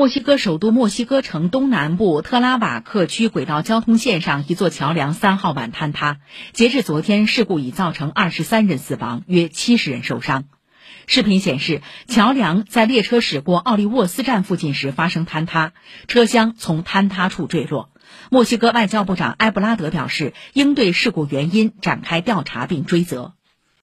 墨西哥首都墨西哥城东南部特拉瓦克区轨道交通线上一座桥梁三号晚坍塌截至昨天事故已造成二十三人死亡约七十人受伤。视频显示桥梁在列车驶过奥利沃斯站附近时发生坍塌车厢从坍塌处坠落。墨西哥外交部长埃布拉德表示应对事故原因展开调查并追责。